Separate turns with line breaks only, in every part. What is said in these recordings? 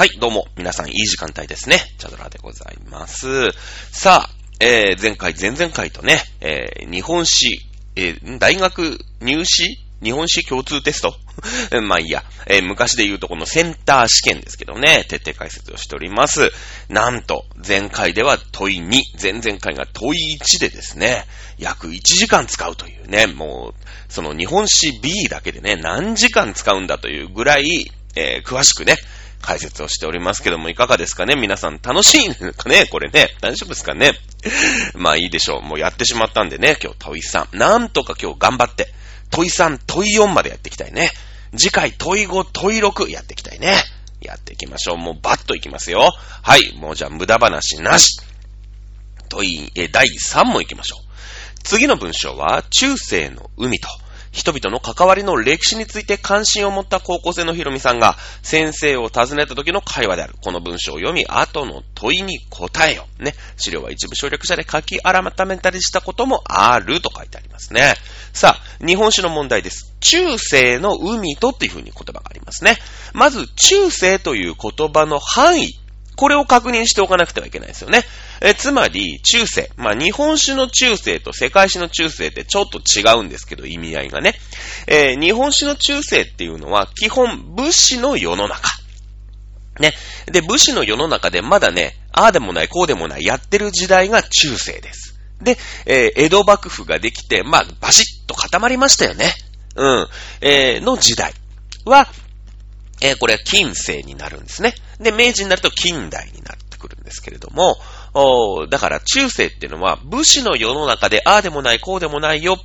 はい、どうも、皆さんいい時間帯ですね。チャドラでございます。さあ、えー、前回、前々回とね、えー、日本史、えー、大学入試？日本史共通テスト？まあいいや、えー昔で言うとこのセンター試験ですけどね、徹底解説をしております。なんと、前回では問い2、前々回が問い1でですね、約1時間使うというね、もう、その日本史 B だけでね、何時間使うんだというぐらい、えー詳しくね、解説をしておりますけども、いかがですかね？皆さん楽しいのかね？これね。大丈夫ですかね？まあいいでしょう。もうやってしまったんでね、今日問い3。なんとか今日頑張って、問い3、問い4までやっていきたいね。次回問い5、問い6やっていきたいね。やっていきましょう。もうバッといきますよ。はい。もうじゃあ無駄話なし。問い、え、第3問いきましょう。次の文章は、中世の海と、人々の関わりの歴史について関心を持った高校生のひろみさんが、先生を訪ねた時の会話である。この文章を読み、後の問いに答えよ。ね。資料は一部省略者で書き改めたりしたこともあると書いてありますね。さあ、日本史の問題です。中世の海とっていうふうに言葉がありますね。まず、中世という言葉の範囲。これを確認しておかなくてはいけないですよね。えつまり、中世。まあ、日本史の中世と世界史の中世ってちょっと違うんですけど、意味合いがね。えー日本史の中世っていうのは、基本、武士の世の中。ね。で、武士の世の中でまだね、ああでもない、こうでもない、やってる時代が中世です。で、えー江戸幕府ができて、まあ、バシッと固まりましたよね。うん。えーの時代は、えーこれは近世になるんですね。で、明治になると近代になってくるんですけれども、おだから中世っていうのは武士の世の中でああでもないこうでもないよっ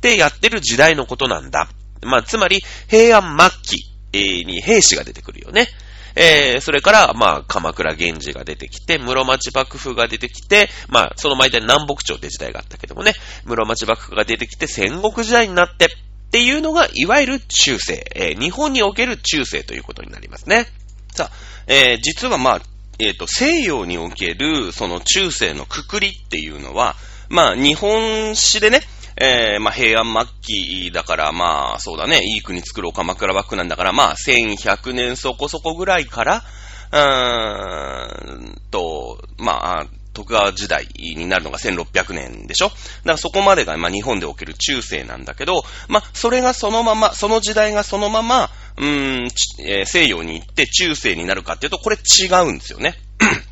てやってる時代のことなんだ。まあ、つまり平安末期に兵士が出てくるよね。えーそれから、まあ、鎌倉源氏が出てきて、室町幕府が出てきて、まあ、その前で南北朝って時代があったけどもね、室町幕府が出てきて戦国時代になって、っていうのが、いわゆる中世、えー日本における中世ということになりますね。
さあ、えー実はまあ、えっ、と、西洋における、その中世のくくりっていうのは、まあ、日本史でね、えーまあ、平安末期だから、まあ、そうだね、いい国作ろう鎌倉幕府なんだから、まあ、1100年そこそこぐらいから、うーんと、まあ、徳川時代になるのが1600年でしょ？だからそこまでが、まあ、日本でおける中世なんだけど、まあ、それがそのまま、その時代がそのまま、うん、えー西洋に行って中世になるかっていうと、これ違うんですよね。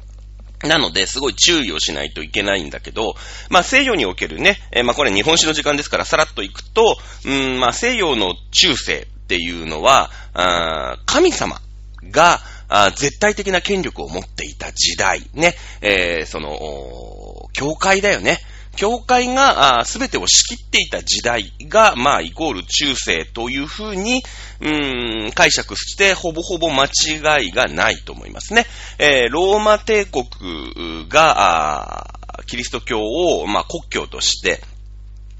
なので、すごい注意をしないといけないんだけど、まあ西洋におけるね、えーまあこれ日本史の時間ですからさらっといくと、うん、まあ西洋の中世っていうのは、あ神様があ絶対的な権力を持っていた時代、ね、えーその、教会だよね。教会がすべてを仕切っていた時代が、まあ、イコール中世というふうに、うーん、解釈して、ほぼほぼ間違いがないと思いますね。えーローマ帝国が、キリスト教を、まあ、国教として、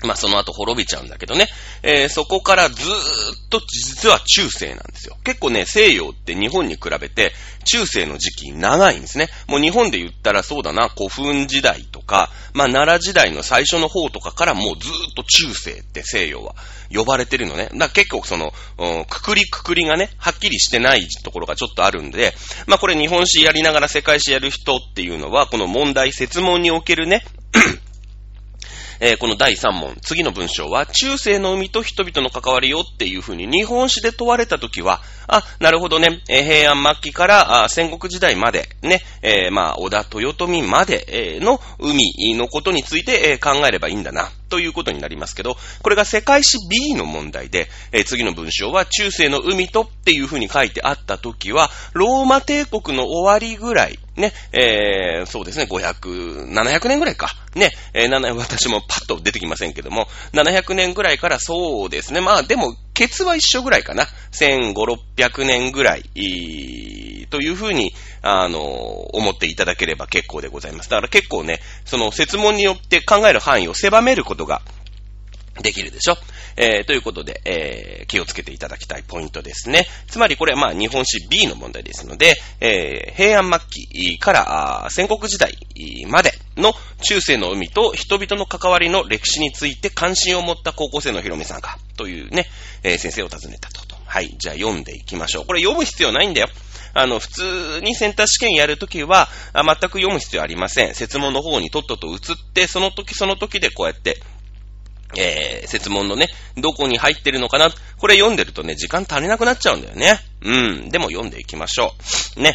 まあその後滅びちゃうんだけどね。えーそこからずーっと実は中世なんですよ。結構ね、西洋って日本に比べて中世の時期長いんですね。もう日本で言ったらそうだな、古墳時代とか、まあ奈良時代の最初の方とかからもうずーっと中世って西洋は呼ばれてるのね。だから結構その、くくりくくりがね、はっきりしてないところがちょっとあるんで、まあこれ日本史やりながら世界史やる人っていうのは、この問題、説問におけるね、えーこの第3問、次の文章は、中世の海と人々の関わりよっていうふうに日本史で問われたときは、あ、なるほどね、えー平安末期からあ戦国時代まで、ね、えーまあ、織田豊臣まで、えの海のことについて、え考えればいいんだな、ということになりますけど、これが世界史 B の問題で、え次の文章は、中世の海とっていうふうに書いてあったときは、ローマ帝国の終わりぐらい、ね、えーそうですね、500、700年ぐらいか。ね、えー私もパッと出てきませんけども、700年ぐらいからそうですね、まあでも、ケツは一緒ぐらいかな。1500、600年ぐら、いというふうに、あの、思っていただければ結構でございます。だから結構ね、その説問によって考える範囲を狭めることができるでしょえーということで、えー気をつけていただきたいポイントですね。つまりこれはまあ日本史 B の問題ですので、えー平安末期からあ戦国時代までの中世の海と人々の関わりの歴史について関心を持った高校生のひろみさんが、というね、えー先生を訪ねたと。はい。じゃあ読んでいきましょう。これ読む必要ないんだよ。あの、普通にセンター試験やるときは、全く読む必要ありません。説問の方にとっとと移って、その時その時でこうやって、えー、説問のね、どこに入ってるのかな？これ読んでるとね、時間足りなくなっちゃうんだよね。うん。でも読んでいきましょう。ね。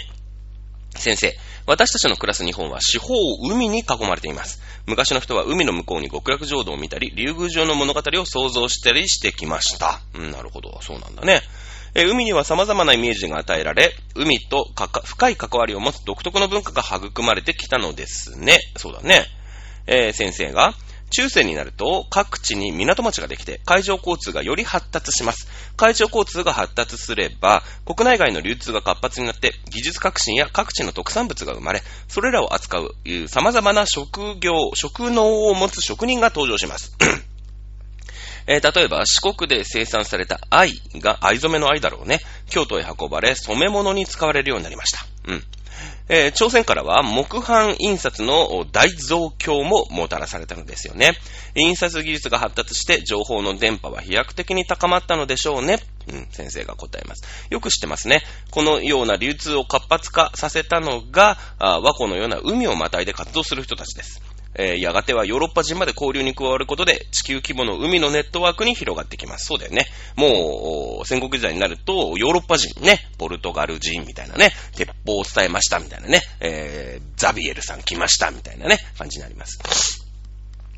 先生、私たちの暮らす日本は四方を海に囲まれています。昔の人は海の向こうに極楽浄土を見たり、竜宮城の物語を想像したりしてきました。うん、なるほど。そうなんだね。え海には様々なイメージが与えられ、海と深い関わりを持つ独特の文化が育まれてきたのですね。そうだね。えー、先生が、中世になると各地に港町ができて海上交通がより発達します。海上交通が発達すれば国内外の流通が活発になって技術革新や各地の特産物が生まれ、それらを扱う様々な職業、職能を持つ職人が登場します。えー、例えば四国で生産された藍が藍染めの藍だろうね。京都へ運ばれ染め物に使われるようになりました。うん。えー、朝鮮からは木版印刷の大増強ももたらされたのですよね。印刷技術が発達して情報の電波は飛躍的に高まったのでしょうね。うん、先生が答えます。よく知ってますね。このような流通を活発化させたのが、和光のような海をまたいで活動する人たちです。えー、やがてはヨーロッパ人まで交流に加わることで、地球規模の海のネットワークに広がってきます。そうだよね。もう、戦国時代になると、ヨーロッパ人ね、ポルトガル人みたいなね、鉄砲を伝えましたみたいなね、えー、ザビエルさん来ましたみたいなね、感じになります。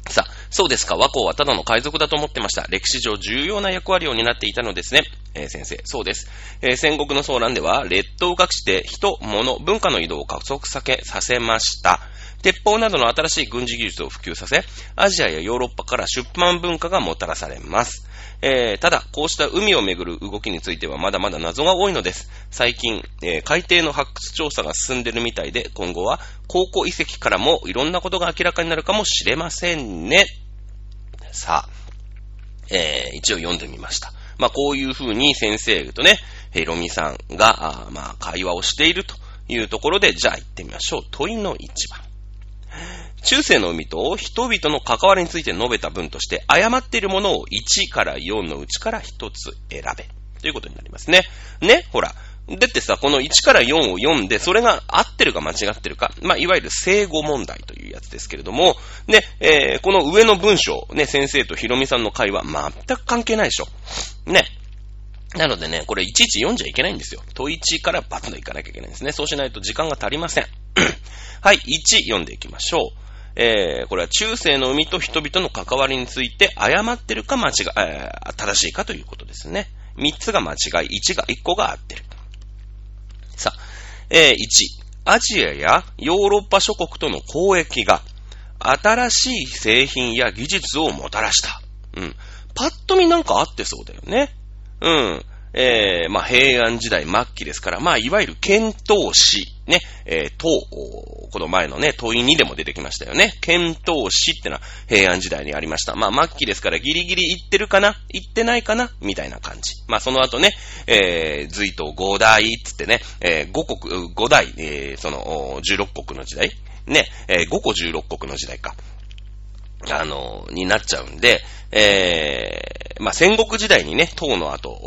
さあ、そうですか。和光はただの海賊だと思ってました。歴史上重要な役割を担っていたのですね。えー、先生、そうです。えー、戦国の騒乱では、列島を隠して人、物、文化の移動を加速させました。鉄砲などの新しい軍事技術を普及させ、アジアやヨーロッパから出版文化がもたらされます。えー、ただ、こうした海をめぐる動きについてはまだまだ謎が多いのです。最近、えー、海底の発掘調査が進んでるみたいで、今後は考古遺跡からもいろんなことが明らかになるかもしれませんね。さあ、えー、一応読んでみました。まあ、こういうふうに先生とね、ヘロミさんが、あまあ、会話をしているというところで、じゃあ行ってみましょう。問いの一番。中世の海と人々の関わりについて述べた文として、誤っているものを1から4のうちから1つ選べ。ということになりますね。ねほら。だってさ、この1から4を読んで、それが合ってるか間違ってるか、まあ、いわゆる正語問題というやつですけれども、ね、えー、この上の文章、ね、先生とひろみさんの会話、全く関係ないでしょ。ね。なのでね、これいちいち読んじゃいけないんですよ。問1からバツのいかなきゃいけないんですね。そうしないと時間が足りません。はい、1読んでいきましょう。えー、これは中世の海と人々の関わりについて誤ってるか間違い、えー、正しいかということですね。3つが間違い、1が、1個が合ってる。さあ、えー、1、アジアやヨーロッパ諸国との交易が新しい製品や技術をもたらした。うん。パッと見なんかあってそうだよね。うん。えー、まあ、平安時代末期ですから、まあ、いわゆる遣唐使、ね、えー、唐、この前のね、問い2でも出てきましたよね。遣唐使ってのは平安時代にありました。まあ、末期ですからギリギリ行ってるかな？行ってないかな？みたいな感じ。まあ、その後ね、えー、隋唐五代つってね、えー、五国、五代、えー、その、十六国の時代ね、えー、五個十六国の時代か。あの、になっちゃうんで、えー、まあ、戦国時代にね、唐の後、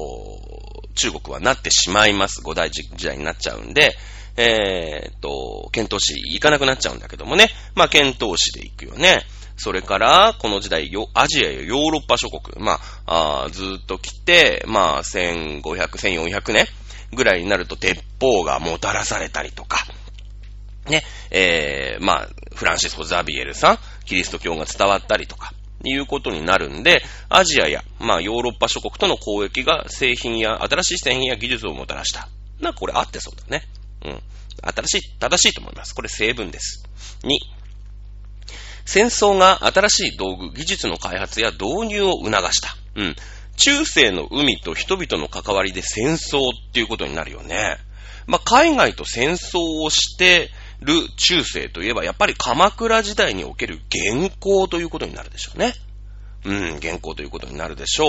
中国はなってしまいます。五代時代になっちゃうんで、えー、っと、遣唐使行かなくなっちゃうんだけどもね。まあ、遣唐使で行くよね。それから、この時代、アジアやヨーロッパ諸国、まあ、あずっと来て、まあ、1500、1400年ぐらいになると鉄砲がもたらされたりとか、ね、えー、まあ、フランシスコ・ザビエルさん、キリスト教が伝わったりとか、いうことになるんで、アジアや、まあ、ヨーロッパ諸国との交易が製品や、新しい製品や技術をもたらした。な、これあってそうだね。うん。新しい、正しいと思います。これ成分です。2、戦争が新しい道具、技術の開発や導入を促した。うん。中世の海と人々の関わりで戦争っていうことになるよね。まあ、海外と戦争をしてる中世といえば、やっぱり鎌倉時代における原稿ということになるでしょうね。うん、原稿ということになるでしょう。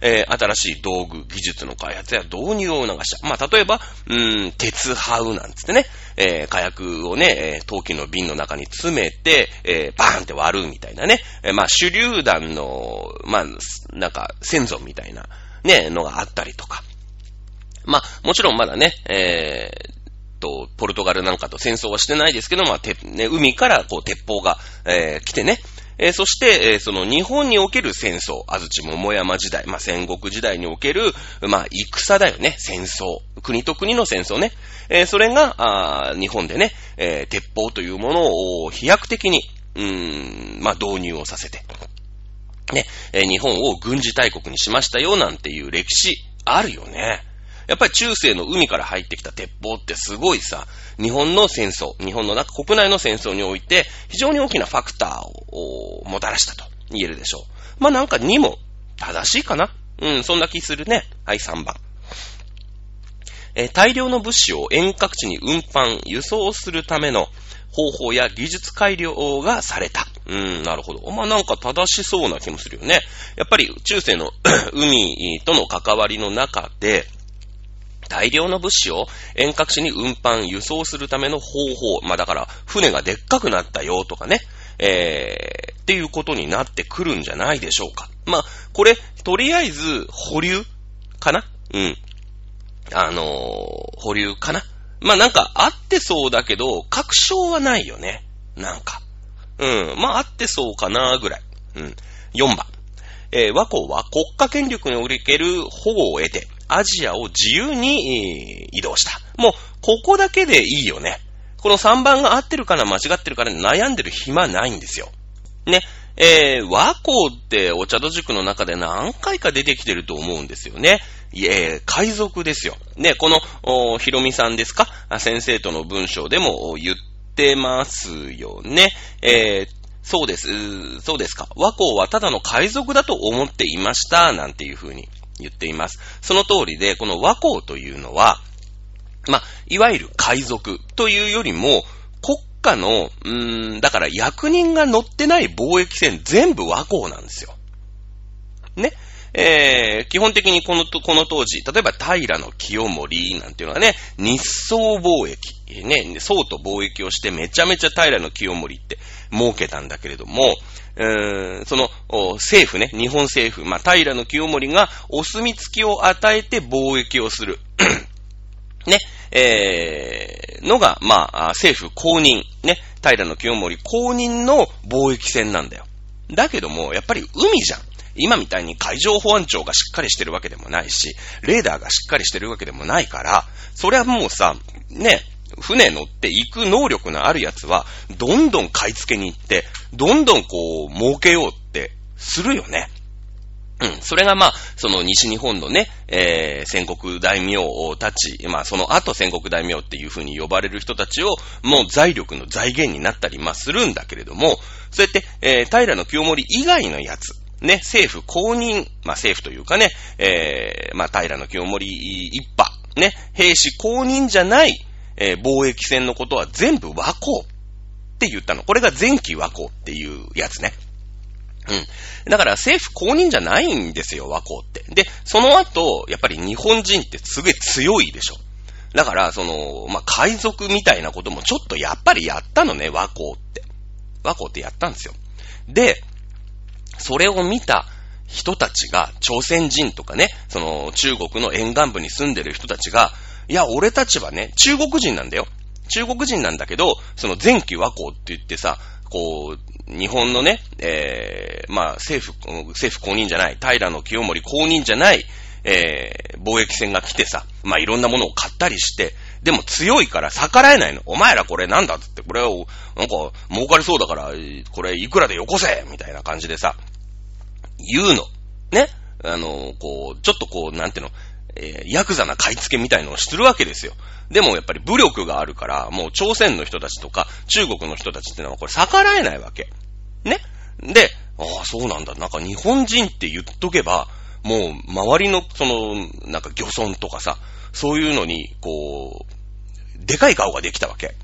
えー、新しい道具、技術の開発や導入を促した。まあ、例えば、うん、鉄ハウなんつってね、えー、火薬をね、えー、陶器の瓶の中に詰めて、えー、バーンって割るみたいなね。え、まあ、手榴弾の、まあ、なんか、先祖みたいな、ね、のがあったりとか。まあ、もちろんまだね、えと、ポルトガルなんかと戦争はしてないですけど、まあ、てね、海からこう鉄砲が、えー、来てね、えー、そして、えー、その日本における戦争、安土桃山時代、まあ、戦国時代における、まあ、戦だよね、戦争。国と国の戦争ね。えー、それが、あ日本でね、え鉄砲というものを飛躍的に、うーん、まあ、導入をさせて、ね、え日本を軍事大国にしましたよ、なんていう歴史、あるよね。やっぱり中世の海から入ってきた鉄砲ってすごいさ、日本の戦争、日本の中、国内の戦争において、非常に大きなファクターをもたらしたと言えるでしょう。まあなんか2も正しいかなうん、そんな気するね。はい、3番。えー、大量の物資を遠隔地に運搬、輸送するための方法や技術改良がされた。うん、なるほど。まあ、なんか正しそうな気もするよね。やっぱり中世の 海との関わりの中で、大量の物資を遠隔地に運搬、輸送するための方法。まあだから、船がでっかくなったよとかね。えー、っていうことになってくるんじゃないでしょうか。まあ、これ、とりあえず、保留かな？うん。あのー、保留かな？まあなんか、あってそうだけど、確証はないよね。なんか。うん。まあ、あってそうかな、ぐらい。うん。4番。えー、和光は国家権力における保護を得て、アジアを自由に移動した。もう、ここだけでいいよね。この3番が合ってるかな、間違ってるかな、悩んでる暇ないんですよ。ね。えー、和光ってお茶戸塾の中で何回か出てきてると思うんですよね。いえ、海賊ですよ。ね、この、ひろみさんですか？先生との文章でも言ってますよね。えー、そうです、そうですか。和光はただの海賊だと思っていました、なんていうふうに言っています。その通りで、この和光というのは、まあ、いわゆる海賊というよりも、国家の、うーん、だから役人が乗ってない貿易船全部和光なんですよ。ね。えー、基本的にこの、この当時、例えば平の清盛なんていうのはね、日宋貿易、ね、宋と貿易をしてめちゃめちゃ平の清盛って儲けたんだけれども、その政府ね、日本政府、まあ、平の清盛がお墨付きを与えて貿易をする。ね、えー、のが、まあ、政府公認、ね、平の清盛公認の貿易船なんだよ。だけども、やっぱり海じゃん。今みたいに海上保安庁がしっかりしてるわけでもないし、レーダーがしっかりしてるわけでもないから、それはもうさ、ね、船乗って行く能力のあるやつは、どんどん買い付けに行って、どんどんこう、儲けようってするよね。うん。それがまあ、その西日本のね、えー、戦国大名たち、まあその後戦国大名っていう風に呼ばれる人たちを、もう財力の財源になったり、まあするんだけれども、そうやって、えー、平の清盛以外のやつ、ね、政府公認、まあ政府というかね、えー、まあ平の清盛一派、ね、兵士公認じゃない、えー、貿易船のことは全部和光って言ったの。これが前期和光っていうやつね。うん。だから政府公認じゃないんですよ、和光って。で、その後、やっぱり日本人ってすげえ強いでしょ。だから、その、まあ、海賊みたいなこともちょっとやっぱりやったのね、和光って。和光ってやったんですよ。で、それを見た人たちが、朝鮮人とかね、その中国の沿岸部に住んでる人たちが、いや、俺たちはね、中国人なんだよ。中国人なんだけど、その前期和光って言ってさ、こう、日本のね、えー、まあ、政府、政府公認じゃない、平の清盛公認じゃない、えー、貿易船が来てさ、まあ、いろんなものを買ったりして、でも強いから逆らえないの。お前らこれなんだっつって、これを、なんか、儲かりそうだから、これいくらでよこせみたいな感じでさ、言うの。ね？あの、こう、ちょっとこう、なんていうの、えー、ヤクザな買い付けみたいのをするわけですよ。でもやっぱり武力があるから、もう朝鮮の人たちとか中国の人たちってのはこれ逆らえないわけ。ね？で、ああ、そうなんだ。なんか日本人って言っとけば、もう周りのその、なんか漁村とかさ、そういうのに、こう、でかい顔ができたわけ。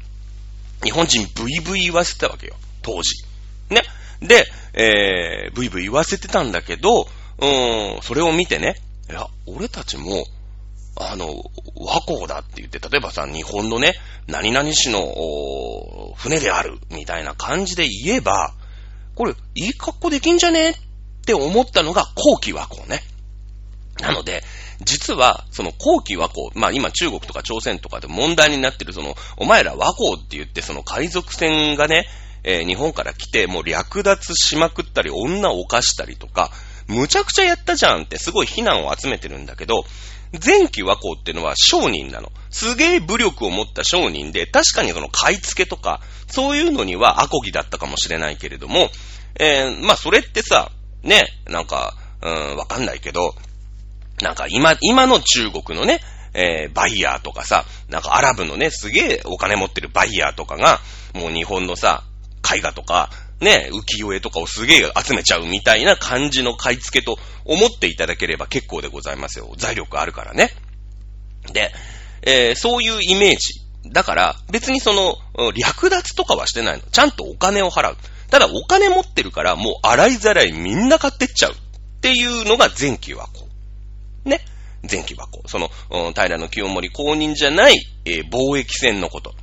日本人ブイブイ言わせてたわけよ。当時。ね？で、えー、ブイブイ言わせてたんだけど、うん、それを見てね、いや、俺たちも、あの、和光だって言って、例えばさ、日本のね、何々市の、船である、みたいな感じで言えば、これ、いい格好できんじゃねって思ったのが後期和光ね。なので、実は、その後期和光、まあ今中国とか朝鮮とかで問題になってるその、お前ら和光って言ってその海賊船がね、えー、日本から来て、もう略奪しまくったり、女を犯したりとか、むちゃくちゃやったじゃんってすごい非難を集めてるんだけど、前期和光ってのは商人なの。すげえ武力を持った商人で、確かにその買い付けとか、そういうのにはアコギだったかもしれないけれども、えー、まあそれってさ、ね、なんか、うん、わかんないけど、なんか今、今の中国のね、えー、バイヤーとかさ、なんかアラブのね、すげえお金持ってるバイヤーとかが、もう日本のさ、絵画とか、ね、浮世絵とかをすげえ集めちゃうみたいな感じの買い付けと思っていただければ結構でございますよ。財力あるからね。で、えー、そういうイメージ。だから、別にその、略奪とかはしてないの。ちゃんとお金を払う。ただお金持ってるから、もう洗いざらいみんな買ってっちゃう。っていうのが前期和光。ね。前期和光。その、平の清盛公認じゃない、えー、貿易船のこと。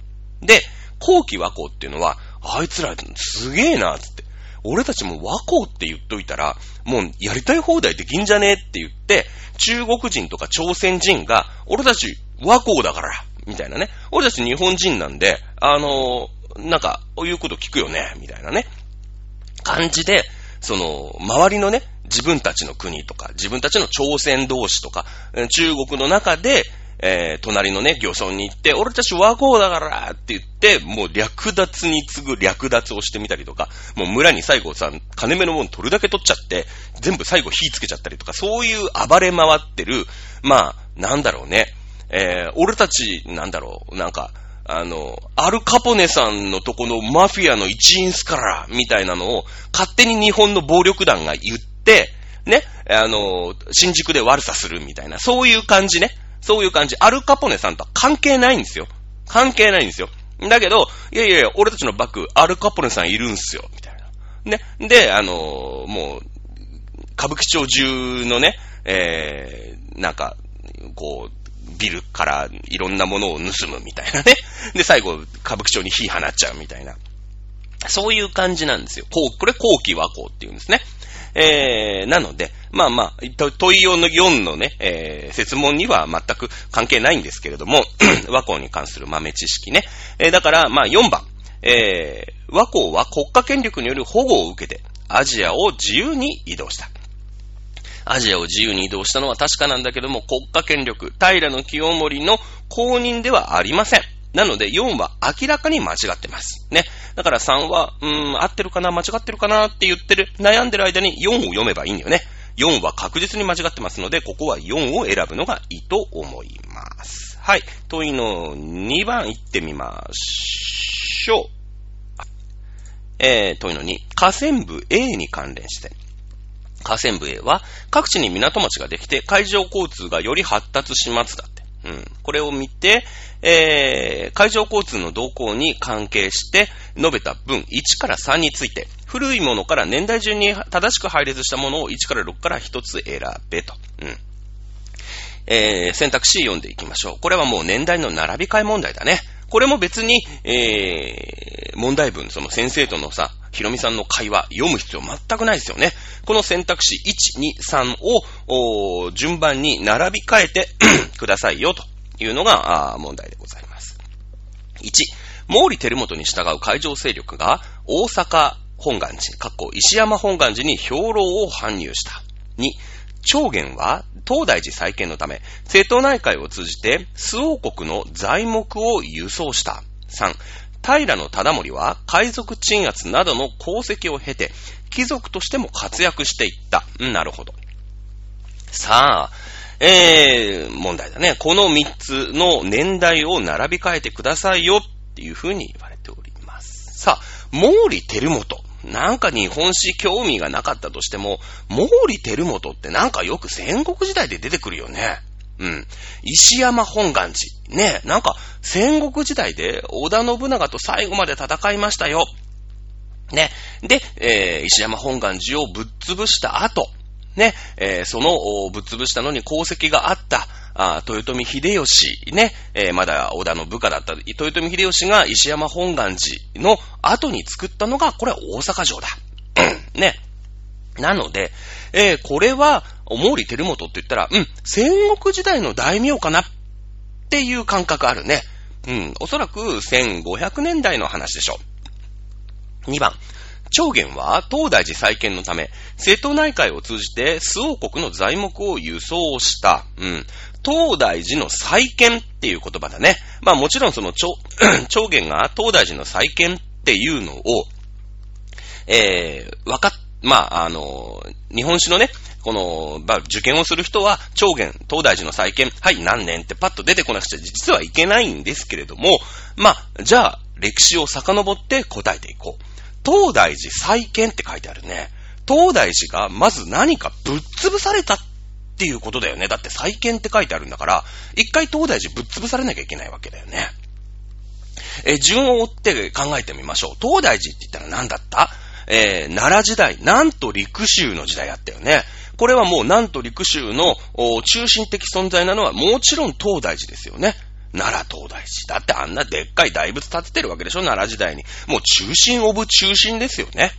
で、後期和光っていうのは、あいつらすげえな、つって。俺たちも和光って言っといたら、もうやりたい放題できんじゃねえって言って、中国人とか朝鮮人が、俺たち和光だから、みたいなね。俺たち日本人なんで、あのー、なんか、こういうこと聞くよね、みたいなね。感じで、その、周りのね、自分たちの国とか、自分たちの朝鮮同士とか、中国の中で、えー、隣のね、漁村に行って、俺たち和光だからって言って、もう略奪に次ぐ略奪をしてみたりとか、もう村に最後さ、金目のもん取るだけ取っちゃって、全部最後火つけちゃったりとか、そういう暴れ回ってる、まあ、なんだろうね、えー、俺たち、なんだろう、なんか、あの、アルカポネさんのとこのマフィアの一員すから、みたいなのを、勝手に日本の暴力団が言って、ね、あの、新宿で悪さするみたいな、そういう感じね。そういう感じ。アルカポネさんとは関係ないんですよ。関係ないんですよ。だけど、いやいやいや、俺たちのバック、アルカポネさんいるんすよ、みたいな。ね。で、あのもう、歌舞伎町中のね、えー、なんか、こう、ビルからいろんなものを盗むみたいなね。で、最後、歌舞伎町に火放っちゃうみたいな。そういう感じなんですよ。こう、これ後期和光っていうんですね。えー、なので、まあまあ、問い用の4のね、えー、説問には全く関係ないんですけれども、和光に関する豆知識ね。えー、だから、まあ4番、えー、和光は国家権力による保護を受けて、アジアを自由に移動した。アジアを自由に移動したのは確かなんだけども、国家権力、平の清盛の公認ではありません。なので4は明らかに間違ってます。ね。だから3は、うーん、合ってるかな間違ってるかなって言ってる、悩んでる間に4を読めばいいんだよね。4は確実に間違ってますので、ここは4を選ぶのがいいと思います。はい。問いの2番行ってみましょう。えー、問いの2。河川部 A に関連して。河川部 A は各地に港町ができて海上交通がより発達しますだ。うん。これを見て、えー、海上交通の動向に関係して述べた文1から3について、古いものから年代順に正しく配列したものを1から6から1つ選べと。うん。えー、選択肢読んでいきましょう。これはもう年代の並び替え問題だね。これも別に、えー、問題文、その先生とのさ、ひろみさんの会話、読む必要全くないですよね。この選択肢1、2、3を、順番に並び替えて くださいよ、というのが、問題でございます。1、毛利輝元に従う海上勢力が、大阪本願寺、かっこ石山本願寺に兵糧を搬入した。2、長元は東大寺再建のため、瀬戸内海を通じて、周王国の材木を輸送した。3、平の忠盛は海賊鎮圧などの功績を経て、貴族としても活躍していった。なるほど。さあ、えー、問題だね。この3つの年代を並び替えてくださいよっていうふうに言われております。さあ、毛利輝元。なんか日本史興味がなかったとしても、毛利輝元ってなんかよく戦国時代で出てくるよね。うん。石山本願寺。ねなんか戦国時代で織田信長と最後まで戦いましたよ。ね。で、えー、石山本願寺をぶっ潰した後、ね、えー、そのぶっ潰したのに功績があった、あ豊臣秀吉、ね、えー、まだ織田の部下だった豊臣秀吉が石山本願寺の後に作ったのが、これは大阪城だ。ね。なので、えー、これは、お毛利照元って言ったら、うん、戦国時代の大名かなっていう感覚あるね。うん、おそらく1500年代の話でしょう。2番、長元は東大寺再建のため、瀬戸内海を通じて周王国の材木を輸送した。うん。東大寺の再建っていう言葉だね。まあもちろんその長 長元が東大寺の再建っていうのを、えー、わかっ、まあ、あの、日本史のね、この、まあ、受験をする人は、長元、東大寺の再建、はい、何年ってパッと出てこなくちゃ実はいけないんですけれども、まあ、じゃあ、歴史を遡って答えていこう。東大寺再建って書いてあるね。東大寺がまず何かぶっ潰されたっていうことだよね。だって再建って書いてあるんだから、一回東大寺ぶっ潰されなきゃいけないわけだよね。え、順を追って考えてみましょう。東大寺って言ったら何だった？えー、奈良時代、なんと陸州の時代あったよね。これはもうなんと陸州の中心的存在なのはもちろん東大寺ですよね。奈良東大寺。だってあんなでっかい大仏建ててるわけでしょ奈良時代に。もう中心オブ中心ですよね。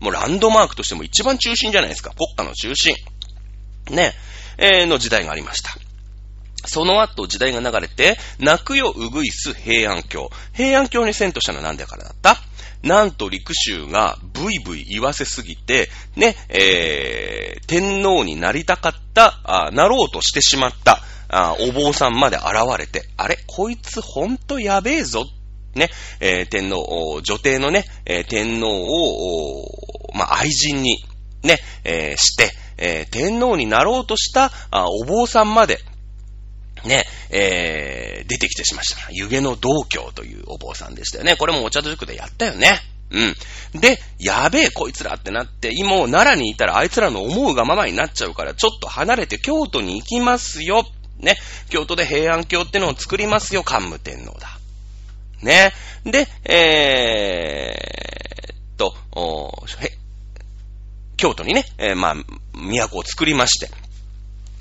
もうランドマークとしても一番中心じゃないですか。国家の中心。ね。えー、の時代がありました。その後時代が流れて、泣くようぐいす平安京。平安京に遷都したのは何でからだった？なんと陸州がブイブイ言わせすぎて、ね、えー、天皇になりたかった、あなろうとしてしまった、あお坊さんまで現れて、あれこいつほんとやべえぞ。ね、えー、天皇、女帝のね、えー、天皇を、まあ、愛人に、ね、えー、して、えー、天皇になろうとしたあお坊さんまで、ね、えー、出てきてしました。湯気の道教というお坊さんでしたよね。これもお茶と塾でやったよね。うん。で、やべえ、こいつらってなって、今、奈良にいたらあいつらの思うがままになっちゃうから、ちょっと離れて京都に行きますよ。ね。京都で平安京ってのを作りますよ、桓武天皇だ。ね。で、えー、っと、へ、京都にね、えー、まあ、都を作りまして。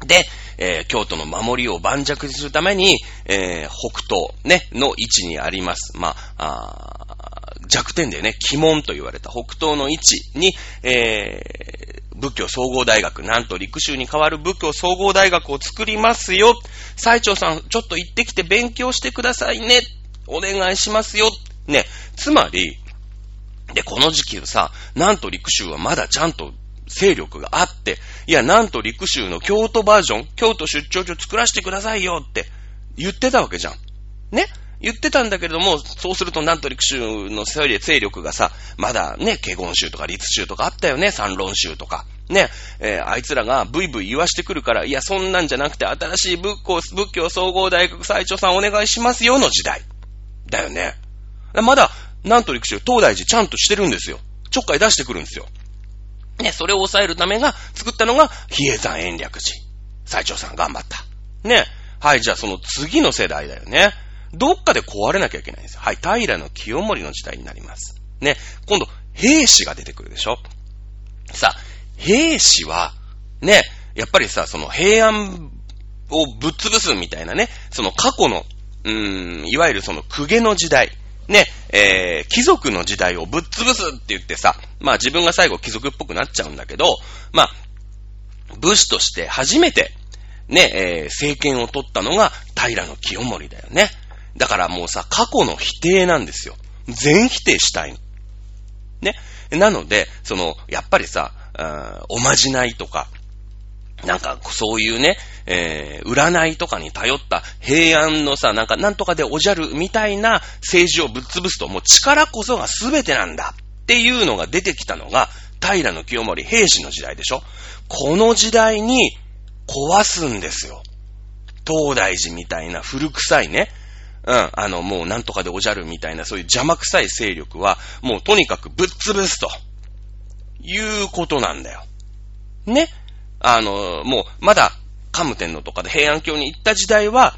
で、えー、京都の守りを盤石にするために、えー、北東、ね、の位置にあります。まあ、あ弱点でね、鬼門と言われた北東の位置に、えー、仏教総合大学、なんと陸州に代わる仏教総合大学を作りますよ。最長さん、ちょっと行ってきて勉強してくださいね。お願いしますよ。ね。つまり、で、この時期さ、なんと陸州はまだちゃんと勢力があって、いや、なんと陸州の京都バージョン、京都出張所作らせてくださいよって言ってたわけじゃん。ね？言ってたんだけれども、そうするとなんと陸州の勢力がさ、まだね、華厳州とか律州とかあったよね、三論州とか。ね、えー、あいつらがブイブイ言わしてくるから、いや、そんなんじゃなくて、新しい仏教、仏教総合大学最長さんお願いしますよの時代。だよね。まだ、なんと陸州、東大寺ちゃんとしてるんですよ。ちょっかい出してくるんですよ。ね、それを抑えるためが作ったのが、比叡山延暦寺。最長さん頑張った。ね。はい、じゃあその次の世代だよね。どっかで壊れなきゃいけないんですよ。はい、平の清盛の時代になります。ね。今度、兵士が出てくるでしょ。さあ、兵士は、ね、やっぱりさ、その平安をぶっ潰すみたいなね、その過去の、うーん、いわゆるその公家の時代、ね、えー、貴族の時代をぶっ潰すって言ってさ、まあ自分が最後貴族っぽくなっちゃうんだけど、まあ、武士として初めて、ね、えー、政権を取ったのが平清盛だよね。だからもうさ、過去の否定なんですよ。全否定したい。ね。なので、その、やっぱりさ、おまじないとか、なんか、そういうね、えー、占いとかに頼った平安のさ、なんか、なんとかでおじゃるみたいな政治をぶっ潰すと、もう力こそが全てなんだっていうのが出てきたのが、平清盛平氏の時代でしょこの時代に壊すんですよ。東大寺みたいな古臭いね、うん、あの、もうなんとかでおじゃるみたいな、そういう邪魔くさい勢力は、もうとにかくぶっ潰すと、いうことなんだよ。ねあの、もう、まだ、カム天皇とかで平安京に行った時代は、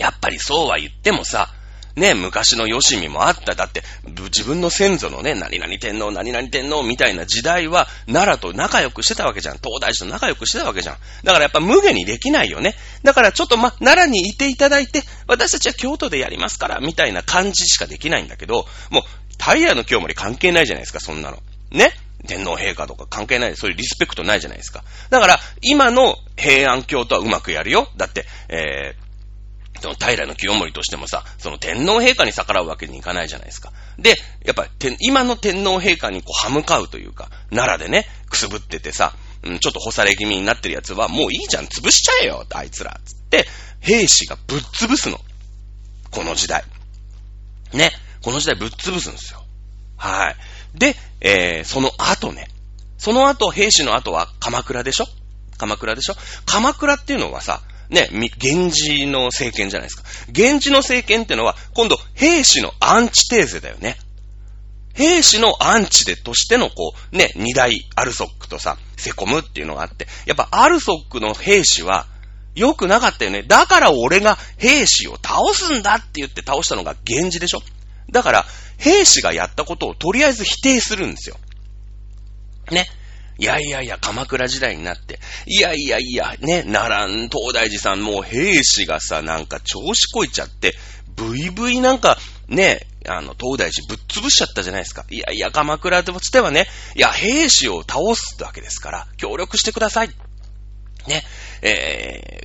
やっぱりそうは言ってもさ、ね、昔の吉見もあった。だって、自分の先祖のね、何々天皇、何々天皇みたいな時代は、奈良と仲良くしてたわけじゃん。東大寺と仲良くしてたわけじゃん。だからやっぱ無下にできないよね。だからちょっとま、奈良にいていただいて、私たちは京都でやりますから、みたいな感じしかできないんだけど、もう、平の清盛関係ないじゃないですか、そんなの。ね？天皇陛下とか関係ない、そういうリスペクトないじゃないですか。だから、今の平安京とはうまくやるよ。だって、えー、その平の清盛としてもさ、その天皇陛下に逆らうわけにいかないじゃないですか。で、やっぱり、今の天皇陛下にこう、歯向かうというか、奈良でね、くすぶっててさ、うん、ちょっと干され気味になってるやつは、もういいじゃん、潰しちゃえよ、あいつら、つって、兵士がぶっ潰すの。この時代。ね。この時代ぶっ潰すんですよ。はい。で、えー、その後ね。その後、兵士の後は鎌倉でしょ？鎌倉でしょ？鎌倉っていうのはさ、ね、源氏の政権じゃないですか。源氏の政権っていうのは、今度、兵士のアンチテーゼだよね。兵士のアンチでとしての、こう、ね、二大アルソックとさ、セコムっていうのがあって、やっぱアルソックの兵士は、良くなかったよね。だから俺が兵士を倒すんだって言って倒したのが源氏でしょ？だから、兵士がやったことをとりあえず否定するんですよ。ね。いやいやいや、鎌倉時代になって、いやいやいや、ね、奈良、東大寺さん、もう兵士がさ、なんか調子こいちゃって、ブイブイなんか、ね、あの、東大寺ぶっ潰しちゃったじゃないですか。いやいや、鎌倉としてはね、いや、兵士を倒すわけですから、協力してください。ね、え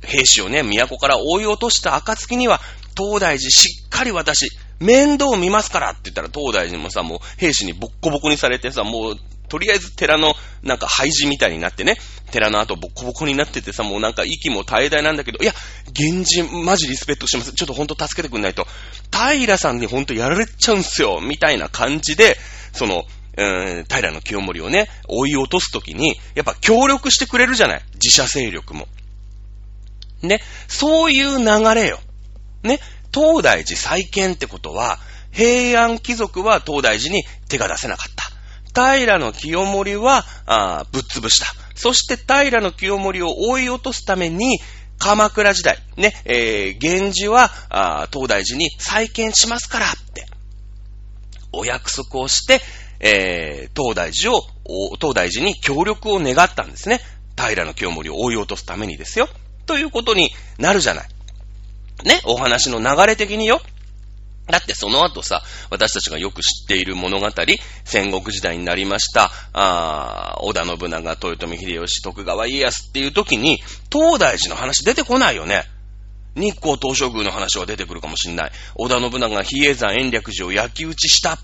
ー、兵士をね、都から追い落とした暁には、東大寺しっかり私、面倒見ますからって言ったら、東大寺もさ、もう兵士にボッコボコにされてさ、もう、とりあえず寺のなんか廃寺みたいになってね、寺の後ボッコボコになっててさ、もうなんか息も絶え絶えなんだけど、いや、現人マジリスペクトします。ちょっとほんと助けてくんないと、平さんにほんとやられちゃうんすよ、みたいな感じで、その、うん、平の清盛をね、追い落とすときに、やっぱ協力してくれるじゃない自社勢力も。ね、そういう流れよ。ね、東大寺再建ってことは、平安貴族は東大寺に手が出せなかった。平の清盛は、あぶっ潰した。そして平の清盛を追い落とすために、鎌倉時代、ね、えー、源氏は、あ東大寺に再建しますからって、お約束をして、えー、東大寺を、東大寺に協力を願ったんですね。平の清盛を追い落とすためにですよ。ということになるじゃない。ね、お話の流れ的によ。だってその後さ、私たちがよく知っている物語、戦国時代になりました、あ織田信長、豊臣秀吉、徳川家康っていう時に、東大寺の話出てこないよね。日光東照宮の話は出てくるかもしんない。織田信長が比叡山延暦寺を焼き討ちした。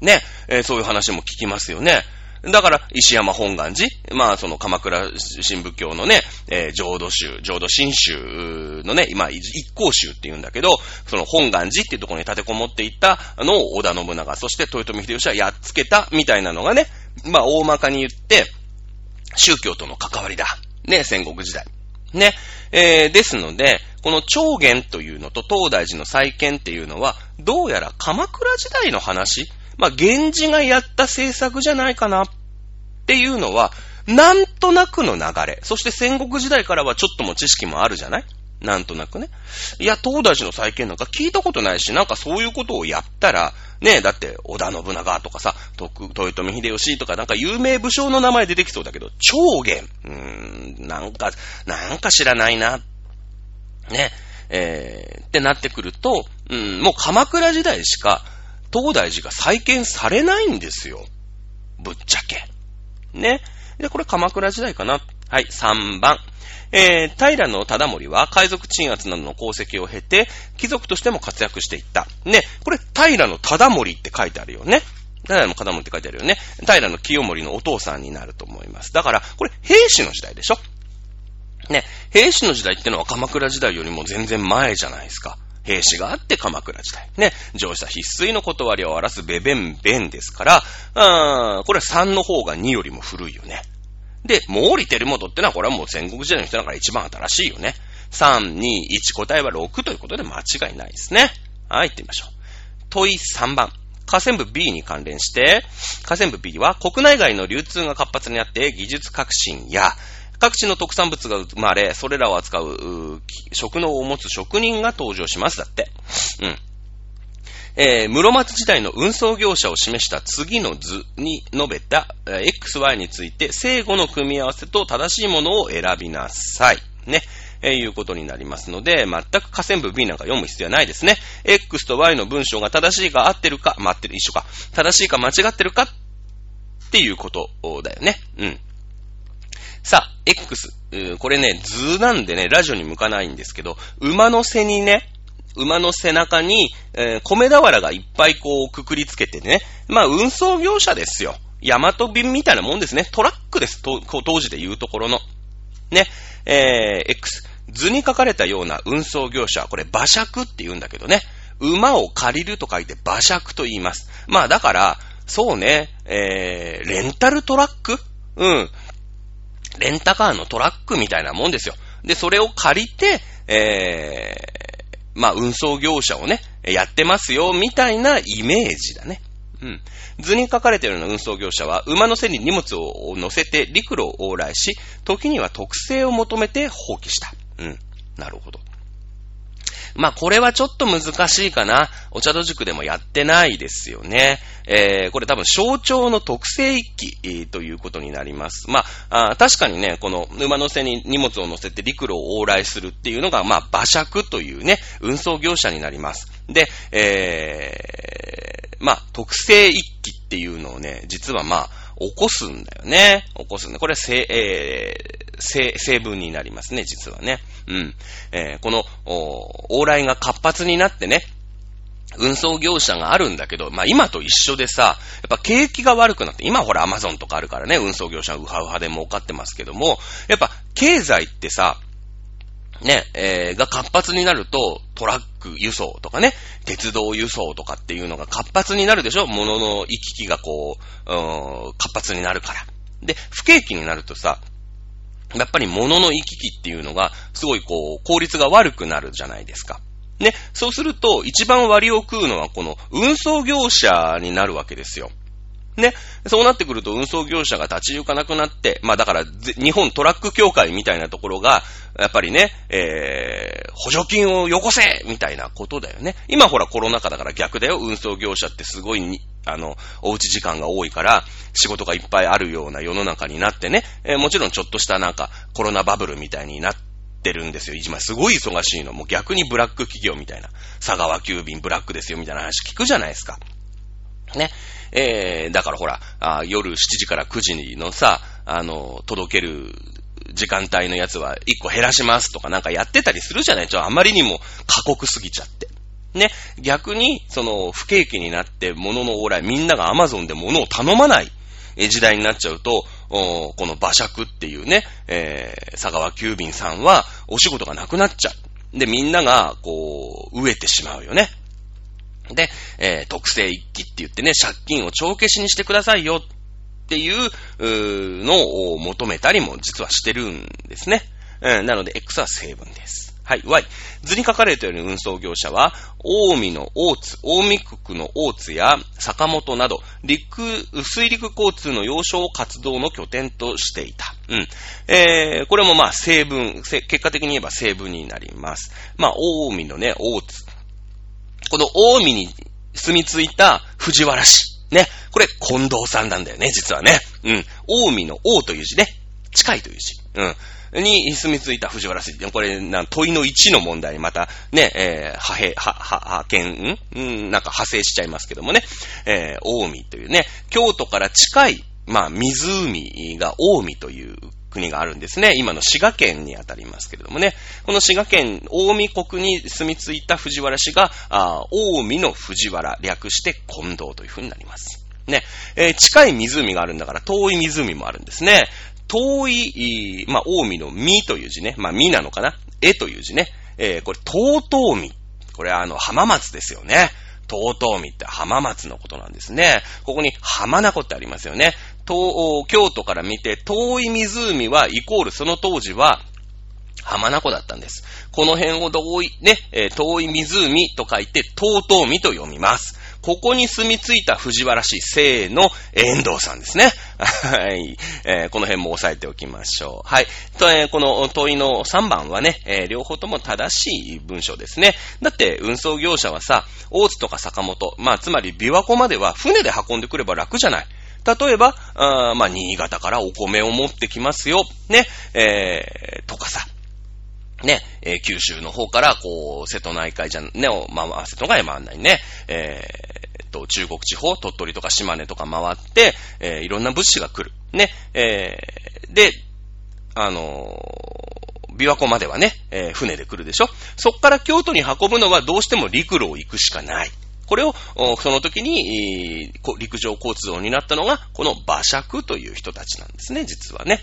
ね、えー、そういう話も聞きますよね。だから、石山本願寺、まあ、その鎌倉新仏教のね、えー、浄土宗、浄土真宗のね、今、一向宗って言うんだけど、その本願寺っていうところに立てこもっていったのを織田信長、そして豊臣秀吉はやっつけたみたいなのがね、まあ、大まかに言って、宗教との関わりだ。ね、戦国時代。ね。えー、ですので、この長元というのと東大寺の再建っていうのは、どうやら鎌倉時代の話まあ、源氏がやった政策じゃないかなっていうのは、なんとなくの流れ。そして戦国時代からはちょっとも知識もあるじゃない？なんとなくね。いや、東大寺の再建なんか聞いたことないし、なんかそういうことをやったら、ねえ、だって、織田信長とかさ、徳豊臣秀吉とかなんか有名武将の名前出てきそうだけど、長元。うーん、なんか、なんか知らないな。ね、えー、ってなってくると、うん、もう鎌倉時代しか、東大寺が再建されないんですよ。ぶっちゃけ。ね。で、これ鎌倉時代かな。はい、3番。えー、平の忠盛は海賊鎮圧などの功績を経て、貴族としても活躍していった。ね、これ平の忠盛って書いてあるよね。平の忠盛って書いてあるよね。平の清盛のお父さんになると思います。だから、これ兵士の時代でしょね、兵士の時代ってのは鎌倉時代よりも全然前じゃないですか。兵士があって鎌倉時代。ね、乗車必須の断りを荒らすベベンベンですから、あこれは3の方が2よりも古いよね。で、毛利輝元ってのはこれはもう戦国時代の人だから一番新しいよね。3、2、1答えは6ということで間違いないですね。はい、行ってみましょう。問い3番。河川部 B に関連して、河川部 B は国内外の流通が活発になって技術革新や各地の特産物が生まれ、それらを扱う、食能を持つ職人が登場します。だって。うん。えー、室町時代の運送業者を示した次の図に述べた、えー、XY について、正誤の組み合わせと正しいものを選びなさい。ね。えー、いうことになりますので、全く河川部 B なんか読む必要はないですね。X と Y の文章が正しいか合ってるか、待ってる、一緒か。正しいか間違ってるかっていうことだよね。うん。さあ、X。これね、図なんでね、ラジオに向かないんですけど、馬の背にね、馬の背中に、えー、米俵がいっぱいこうくくりつけてね、まあ運送業者ですよ。ヤマト便みたいなもんですね。トラックです。当時で言うところの。ね、えー、X。図に書かれたような運送業者、これ馬借って言うんだけどね。馬を借りると書いて馬借と言います。まあだから、そうね、えー、レンタルトラック？うん。レンタカーのトラックみたいなもんですよ。で、それを借りて、えー、まあ、運送業者をね、やってますよ、みたいなイメージだね。うん。図に書かれているような運送業者は、馬の背に荷物を乗せて陸路を往来し、時には特性を求めて放棄した。うん。なるほど。まあ、これはちょっと難しいかな。お茶戸塾でもやってないですよね。えー、これ多分象徴の特性一揆、えー、ということになります。まああ、確かにね、この馬の背に荷物を乗せて陸路を往来するっていうのが、まあ、馬借というね、運送業者になります。で、えー、まあ、特性一揆っていうのをね、実はまあ、起こすんだよね。起こすんだ。これは、せ、えー、成、成分になりますね、実はね。うん。えー、この、往来が活発になってね、運送業者があるんだけど、まあ今と一緒でさ、やっぱ景気が悪くなって、今ほらアマゾンとかあるからね、運送業者ウハウハで儲かってますけども、やっぱ経済ってさ、ね、えー、が活発になると、トラック輸送とかね、鉄道輸送とかっていうのが活発になるでしょ？物の行き来がこう、うん、活発になるから。で、不景気になるとさ、やっぱり物の行き来っていうのが、すごいこう、効率が悪くなるじゃないですか。ね、そうすると、一番割を食うのはこの運送業者になるわけですよ。ね。そうなってくると運送業者が立ち行かなくなって、まあだから、日本トラック協会みたいなところが、やっぱりね、えー、補助金をよこせみたいなことだよね。今ほらコロナ禍だから逆だよ。運送業者ってすごいに、あの、おうち時間が多いから、仕事がいっぱいあるような世の中になってね、えー、もちろんちょっとしたなんかコロナバブルみたいになってるんですよ。今すごい忙しいの。もう逆にブラック企業みたいな。佐川急便ブラックですよみたいな話聞くじゃないですか。ね。えー、だからほら、あ夜7時から9時のさ、あの、届ける時間帯のやつは1個減らしますとかなんかやってたりするじゃない？ちょ、あまりにも過酷すぎちゃって。ね、逆に、その、不景気になって物の往来、みんなが Amazon で物を頼まない時代になっちゃうと、この馬借っていうね、えー、佐川急便さんはお仕事がなくなっちゃう。で、みんなが、こう、飢えてしまうよね。で、えー、特性一揆って言ってね、借金を帳消しにしてくださいよっていうのを求めたりも実はしてるんですね。うん、なので、X は成分です。はい、Y。図に書かれている運送業者は、大見の大津、大見区の大津や坂本など、陸、水陸交通の要衝活動の拠点としていた。うん。えー、これもまあ成分、結果的に言えば成分になります。まあ、大見のね、大津。この大見に住み着いた藤原氏。ね。これ、近藤さんなんだよね、実はね。うん。大見の王という字ね。近いという字。うん。に住み着いた藤原氏。これ、な問いの1の問題また、ね、えー、派兵、は、は、派遣、ん？うん、なんか派生しちゃいますけどもね。えー、大見というね、京都から近い、まあ、湖が大見という国があるんですね。今の滋賀県にあたりますけれどもね。この滋賀県、大見国に住み着いた藤原氏が、あ大見の藤原、略して近藤というふうになります。ね。えー、近い湖があるんだから遠い湖もあるんですね。遠い、まあ、大見の見という字ね。まあ、見なのかな？絵という字ね。えー、これ、遠江見。これあの、浜松ですよね。遠江って浜松のことなんですね。ここに浜名湖ってありますよね。東、京都から見て、遠い湖はイコールその当時は、浜名湖だったんです。この辺を遠い、ね、え、遠い湖と書いて、東東海と読みます。ここに住み着いた藤原氏、生の遠藤さんですね。はい、えー、この辺も押さえておきましょう。はい。とえー、この問いの3番はね、えー、両方とも正しい文章ですね。だって、運送業者はさ、大津とか坂本、まあ、つまり琵琶湖までは船で運んでくれば楽じゃない。例えば、あまあ、新潟からお米を持ってきますよ。ね、えー、とかさ。ね、えー、九州の方から、こう、瀬戸内海じゃ、ね、まあ、瀬戸内海もあんないね、えー、と、中国地方、鳥取とか島根とか回って、えー、いろんな物資が来る。ね、えー、で、あのー、琵琶湖まではね、えー、船で来るでしょそっから京都に運ぶのはどうしても陸路を行くしかない。これを、その時に、陸上交通を担ったのが、この馬借という人たちなんですね、実はね。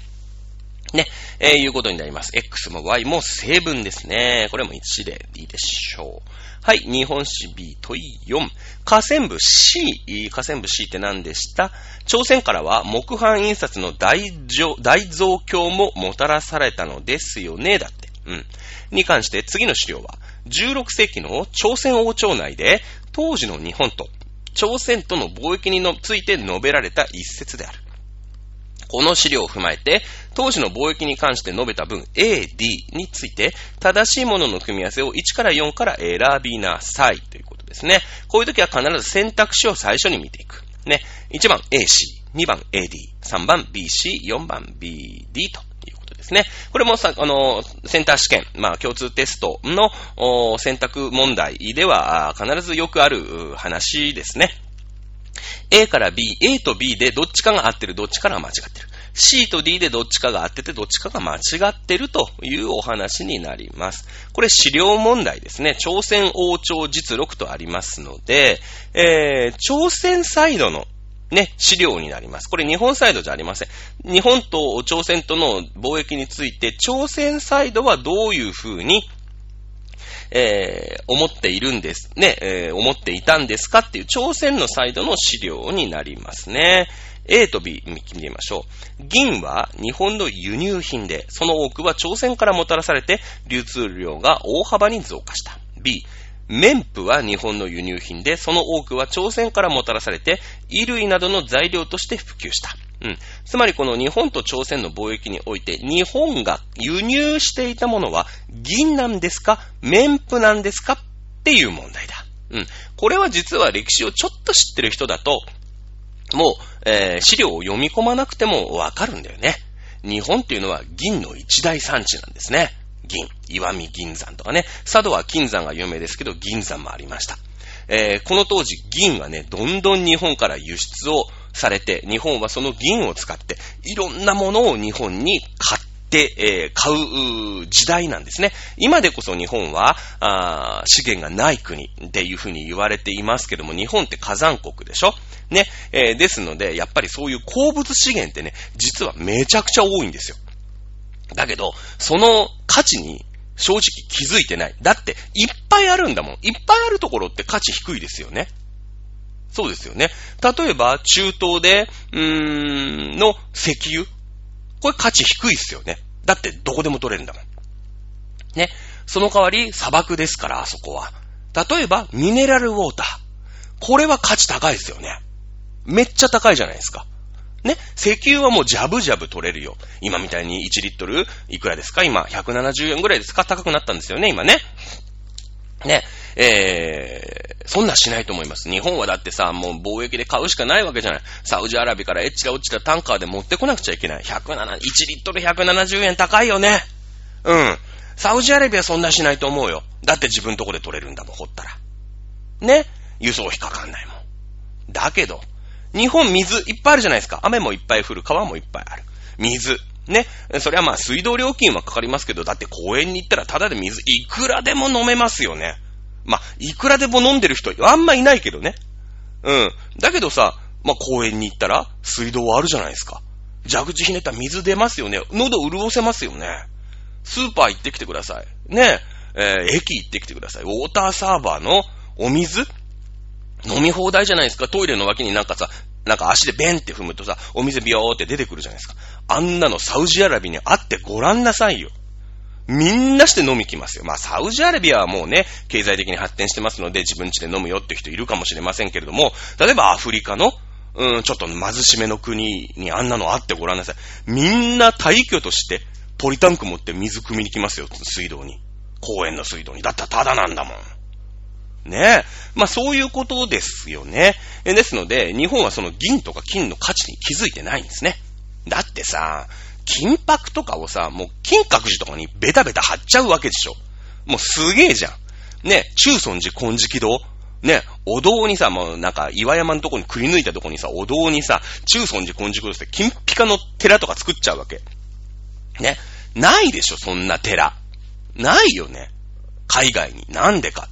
ね、えー、いうことになります。X も Y も成分ですね。これも1でいいでしょう。はい、日本史 B 問い4。河川部 C。河川部 C って何でした？朝鮮からは木版印刷の大大増強ももたらされたのですよね。だって。うん。に関して次の資料は、16世紀の朝鮮王朝内で当時の日本と朝鮮との貿易について述べられた一節である。この資料を踏まえて、当時の貿易に関して述べた分 A、D について、正しいものの組み合わせを1から4から選びなさいということですね。こういう時は必ず選択肢を最初に見ていく。ね。1番 AC、2番 AD、3番 BC、4番 BD とですね。これもさ、あの、センター試験、まあ共通テストの選択問題では必ずよくある話ですね。A から B、A と B でどっちかが合ってる、どっちかが間違ってる。C と D でどっちかが合ってて、どっちかが間違ってるというお話になります。これ資料問題ですね。朝鮮王朝実録とありますので、えー、朝鮮サイドのね、資料になります。これ日本サイドじゃありません。日本と朝鮮との貿易について、朝鮮サイドはどういうふうにえー、思っているんです。ね、えー、思っていたんですかっていう朝鮮のサイドの資料になりますね。A と B 見てみましょう。銀は日本の輸入品で、その多くは朝鮮からもたらされて流通量が大幅に増加した。B、綿布は日本の輸入品で、その多くは朝鮮からもたらされて、衣類などの材料として普及した。うん。つまりこの日本と朝鮮の貿易において、日本が輸入していたものは銀なんですか綿布なんですかっていう問題だ。うん。これは実は歴史をちょっと知ってる人だと、もう、えー、資料を読み込まなくてもわかるんだよね。日本っていうのは銀の一大産地なんですね。銀。岩見銀山とかね。佐渡は金山が有名ですけど、銀山もありました。えー、この当時、銀はね、どんどん日本から輸出をされて、日本はその銀を使って、いろんなものを日本に買って、えー、買う時代なんですね。今でこそ日本は、あ資源がない国っていうふうに言われていますけども、日本って火山国でしょ？ね、えー、ですので、やっぱりそういう鉱物資源ってね、実はめちゃくちゃ多いんですよ。だけど、その価値に正直気づいてない。だって、いっぱいあるんだもん。いっぱいあるところって価値低いですよね。そうですよね。例えば、中東で、うーん、の石油。これ価値低いですよね。だってどこでも取れるんだもん。ね。その代わり砂漠ですから、あそこは。例えば、ミネラルウォーター。これは価値高いですよね。めっちゃ高いじゃないですか。ね、石油はもうジャブジャブ取れるよ。今みたいに1リットルいくらですか？今、170円ぐらいですか？高くなったんですよね、今ね。ね、えー、そんなしないと思います。日本はだってさ、もう貿易で買うしかないわけじゃない。サウジアラビからエッチラ落ちたタンカーで持ってこなくちゃいけない。107、1リットル170円高いよね。うん。サウジアラビアそんなしないと思うよ。だって自分とこで取れるんだもん、掘ったら。ね？輸送費かかんないもん。だけど、日本水いっぱいあるじゃないですか。雨もいっぱい降る、川もいっぱいある。水。ね。それはまあ水道料金はかかりますけど、だって公園に行ったらただで水いくらでも飲めますよね。まあ、いくらでも飲んでる人あんまいないけどね。うん。だけどさ、まあ公園に行ったら水道はあるじゃないですか。蛇口ひねったら水出ますよね。喉潤せますよね。スーパー行ってきてください。ね。えー、駅行ってきてください。ウォーターサーバーのお水飲み放題じゃないですか。トイレの脇になんかさ、なんか足でベンって踏むとさ、お水ビヨーって出てくるじゃないですか。あんなのサウジアラビアにあってごらんなさいよ。みんなして飲み来ますよ。まあ、サウジアラビアはもうね、経済的に発展してますので、自分家で飲むよって人いるかもしれませんけれども、例えばアフリカの、うん、ちょっと貧しめの国にあんなのあってごらんなさい。みんな大挙として、ポリタンク持って水汲みに来ますよ、水道に。公園の水道に。だったらタダなんだもん。ねえ。まあそういうことですよね。ですので、日本はその銀とか金の価値に気づいてないんですね。だってさ、金箔とかをさ、もう金閣寺とかにベタベタ貼っちゃうわけでしょ。もうすげえじゃん。ね、中尊寺金色堂。ね、お堂にさ、もうなんか岩山のとこにくり抜いたとこにさ、お堂にさ、中尊寺根宿として金ピカの寺とか作っちゃうわけ。ね。ないでしょ、そんな寺。ないよね。海外に。なんでか。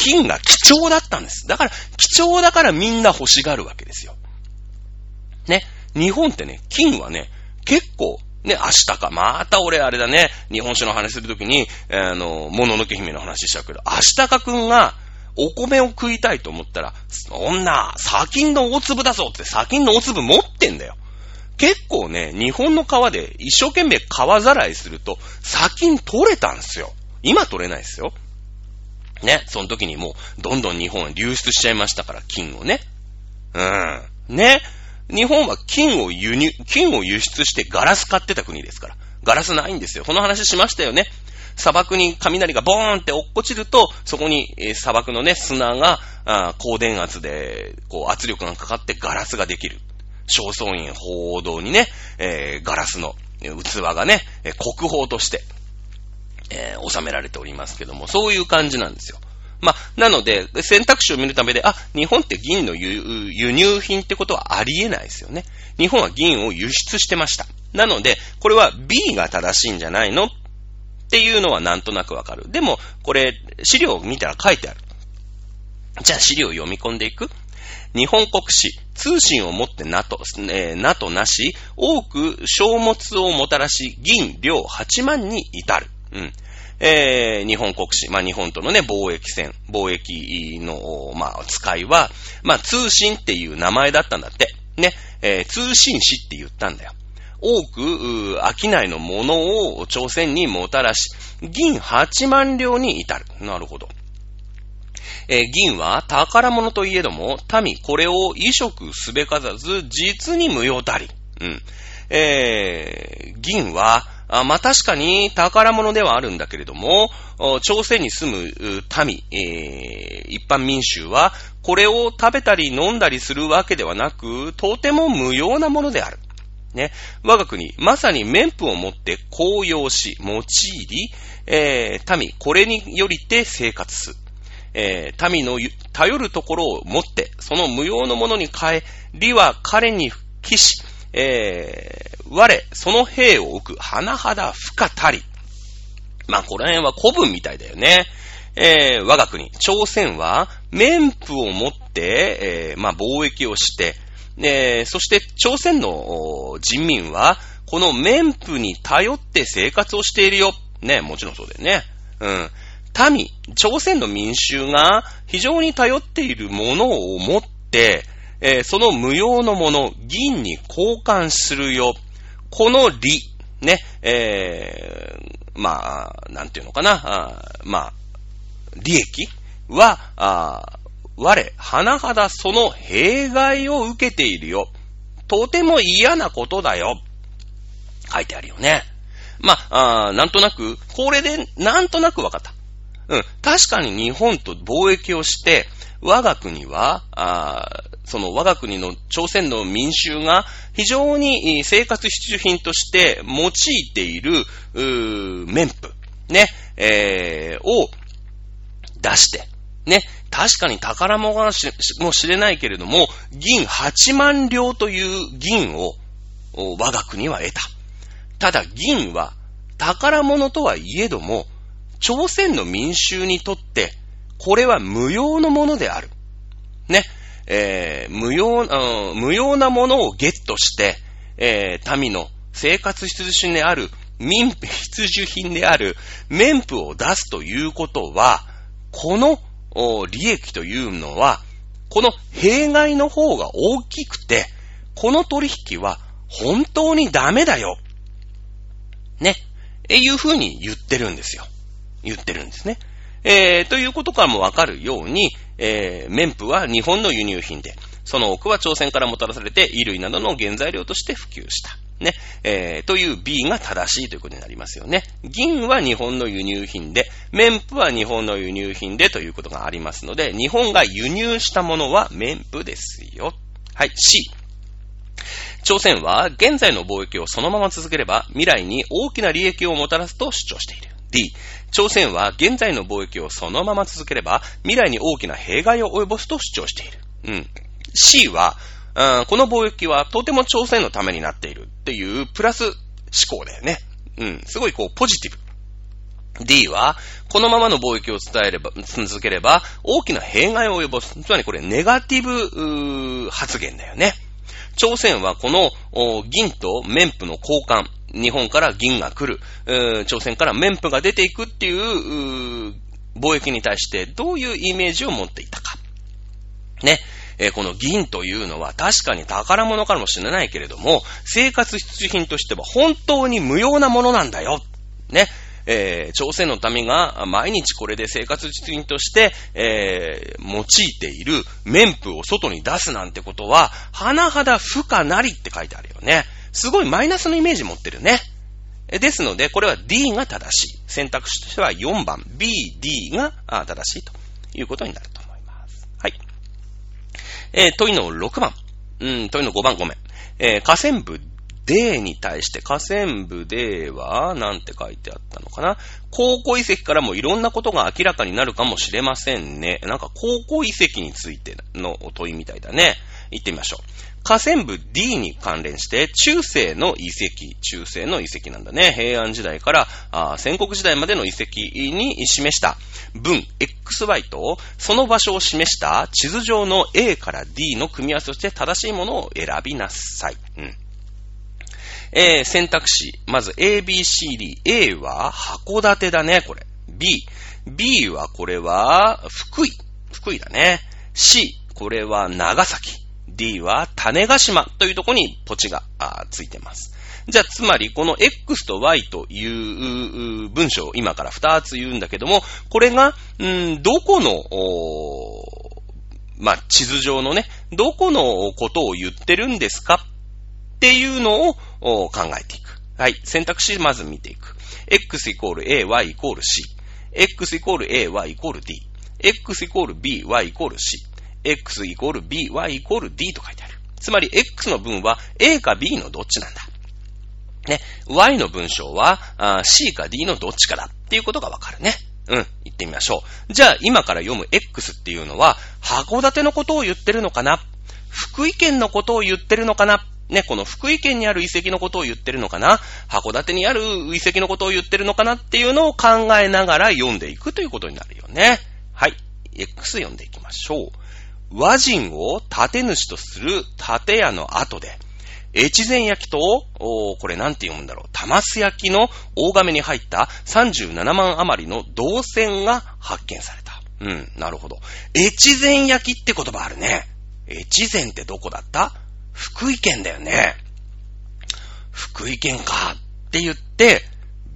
金が貴重だったんです。だから、貴重だからみんな欲しがるわけですよ。ね。日本ってね、金はね、結構、ね、明日か。また俺あれだね、日本酒の話するときに、あの、もののけ姫の話しちゃうけど、明日かくんが、お米を食いたいと思ったら、そんな、砂金の大粒だぞって砂金の大粒持ってんだよ。結構ね、日本の川で一生懸命川ざらいすると、砂金取れたんすよ。今取れないですよ。ね、その時にもう、どんどん日本は流出しちゃいましたから、金をね。うん。ね。日本は金を輸入、金を輸出してガラス買ってた国ですから。ガラスないんですよ。この話しましたよね。砂漠に雷がボーンって落っこちると、そこに、え、砂漠のね、砂が、あ高電圧で、こう、圧力がかかってガラスができる。正倉院報道にね、えー、ガラスの器がね、国宝として、えー、収められておりますけども、そういう感じなんですよ。まあ、なので、選択肢を見るためで、あ、日本って銀の輸入品ってことはありえないですよね。日本は銀を輸出してました。なので、これは B が正しいんじゃないのっていうのはなんとなくわかる。でも、これ、資料を見たら書いてある。じゃあ資料を読み込んでいく日本国史、通信をもってなと、えー、なとなし、多く消物をもたらし、銀、両8万に至る。うん。えー、日本国史、まあ、日本とのね、貿易船、貿易の、まあ、使いは、まあ、通信っていう名前だったんだって。ね、えー、通信史って言ったんだよ。多く、商いのものを朝鮮にもたらし、銀8万両に至る。なるほど。えー、銀は宝物といえども、民これを移植すべかざず、実に無用たり。うん。えー、銀は、あまあ、確かに宝物ではあるんだけれども、朝鮮に住む民、えー、一般民衆は、これを食べたり飲んだりするわけではなく、とても無用なものである。ね。我が国、まさに綿布を持って公用し、用いり、えー、民、これによりて生活す。えー、民の頼るところを持って、その無用のものに変え、利は彼に復帰し、えー、我、その兵を置く、甚だ不可たり。まあ、この辺は古文みたいだよね。えー、我が国、朝鮮は、綿布を持って、えー、まあ、貿易をして、えー、そして朝鮮の人民は、この綿布に頼って生活をしているよ。ね、もちろんそうだよね。うん。民、朝鮮の民衆が非常に頼っているものを持って、えー、その無用のもの、銀に交換するよ。この利、ね、えー、まあ、なんていうのかな、あまあ、利益は、あ我、甚だその弊害を受けているよ。とても嫌なことだよ。書いてあるよね。まあ、あなんとなく、これでなんとなくわかった。うん。確かに日本と貿易をして、我が国は、あその我が国の朝鮮の民衆が非常に生活必需品として用いている、綿布、ね、えー、を出して、ね、確かに宝物かもしれないけれども、銀8万両という銀を我が国は得た。ただ銀は宝物とはいえども、朝鮮の民衆にとって、これは無用のものである。ね。えー、無用、無用なものをゲットして、えー、民の生活必需品である、民、必需品である、綿布を出すということは、この利益というのは、この弊害の方が大きくて、この取引は本当にダメだよ。ね。えいうふうに言ってるんですよ。言ってるんですね。えー、ということからもわかるように、えー、綿布は日本の輸入品で、その多くは朝鮮からもたらされて衣類などの原材料として普及した。ね、えー、という B が正しいということになりますよね。銀は日本の輸入品で、綿布は日本の輸入品でということがありますので、日本が輸入したものは綿布ですよ。はい、C。朝鮮は現在の貿易をそのまま続ければ未来に大きな利益をもたらすと主張している。D、朝鮮は現在の貿易をそのまま続ければ未来に大きな弊害を及ぼすと主張している。うん。C は、うん、この貿易はとても朝鮮のためになっているっていうプラス思考だよね。うん。すごいこうポジティブ。D は、このままの貿易を伝えれば、続ければ、大きな弊害を及ぼす。つまりこれ、ネガティブ、発言だよね。朝鮮はこの、銀と綿布の交換、日本から銀が来る、朝鮮から綿布が出ていくっていう、貿易に対してどういうイメージを持っていたか。ね。えこの銀というのは確かに宝物かもしれないけれども、生活必需品としては本当に無用なものなんだよ。ね。えー、朝鮮の民が毎日これで生活実品として、えー、用いている綿布を外に出すなんてことは、甚だ不可なりって書いてあるよね。すごいマイナスのイメージ持ってるね。ですので、これは D が正しい。選択肢としては4番、B、D が正しいということになると思います。はい。えー、問いの6番。うん、問いの5番ごめん。えー、河川部 D に対して河川部 D は、なんて書いてあったのかな高校遺跡からもいろんなことが明らかになるかもしれませんね。なんか高校遺跡についての問いみたいだね。行ってみましょう。河川部 D に関連して、中世の遺跡、中世の遺跡なんだね。平安時代からあ戦国時代までの遺跡に示した文 XY と、その場所を示した地図上の A から D の組み合わせとして正しいものを選びなさい。うん。えー、選択肢。まず A, B, C, D。A は函館だね、これ。B。B はこれは福井。福井だね。C。これは長崎。D は種ヶ島というとこに土地がついてます。じゃあ、つまり、この X と Y という文章を今から2つ言うんだけども、これが、んどこの、まあ、地図上のね、どこのことを言ってるんですかっていうのを考えていく。はい。選択肢まず見ていく。x イコール a, y イコール c。x イコール a, y イコール d。x イコール b, y イコール c。X イコール b, y イコール d と書いてある。つまり x の文は a か b のどっちなんだ。ね。y の文章はあ c か d のどっちかだっていうことがわかるね。うん。言ってみましょう。じゃあ今から読む x っていうのは函館のことを言ってるのかな？福井県のことを言ってるのかな？ね、この福井県にある遺跡のことを言ってるのかな？函館にある遺跡のことを言ってるのかな？っていうのを考えながら読んでいくということになるよね。はい。X 読んでいきましょう。和人を建主とする建屋の後で、越前焼きと、おこれなんて読むんだろう。玉須焼きの大亀に入った37万余りの銅線が発見された。うん、なるほど。越前焼きって言葉あるね。越前ってどこだった？福井県だよね。福井県かって言って、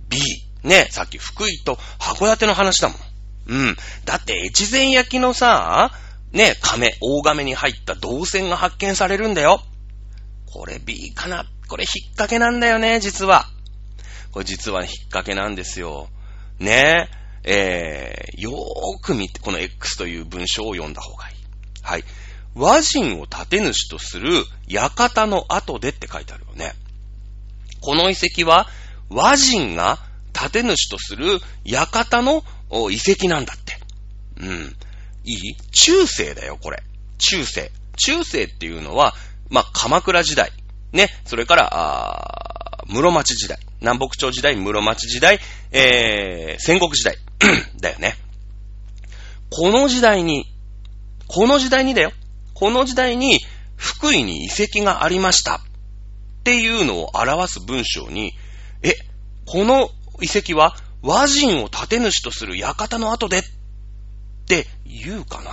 B。ね、さっき福井と函館の話だもん。うん。だって、越前焼きのさ、ね、亀、大亀に入った銅線が発見されるんだよ。これ B かなこれ引っ掛けなんだよね、実は。これ実は引っ掛けなんですよ。ねえ、ー、よーく見て、この X という文章を読んだ方がいい。はい。和人を建主とする館の後でって書いてあるよね。この遺跡は和人が建主とする館の遺跡なんだって。うん。いい？中世だよ、これ。中世。中世っていうのは、まあ、鎌倉時代。ね。それから、あ室町時代。南北朝時代、室町時代、えー、戦国時代。だよね。この時代に、この時代にだよ。この時代に福井に遺跡がありましたっていうのを表す文章に、え、この遺跡は和人を建主とする館の後でっって言うかな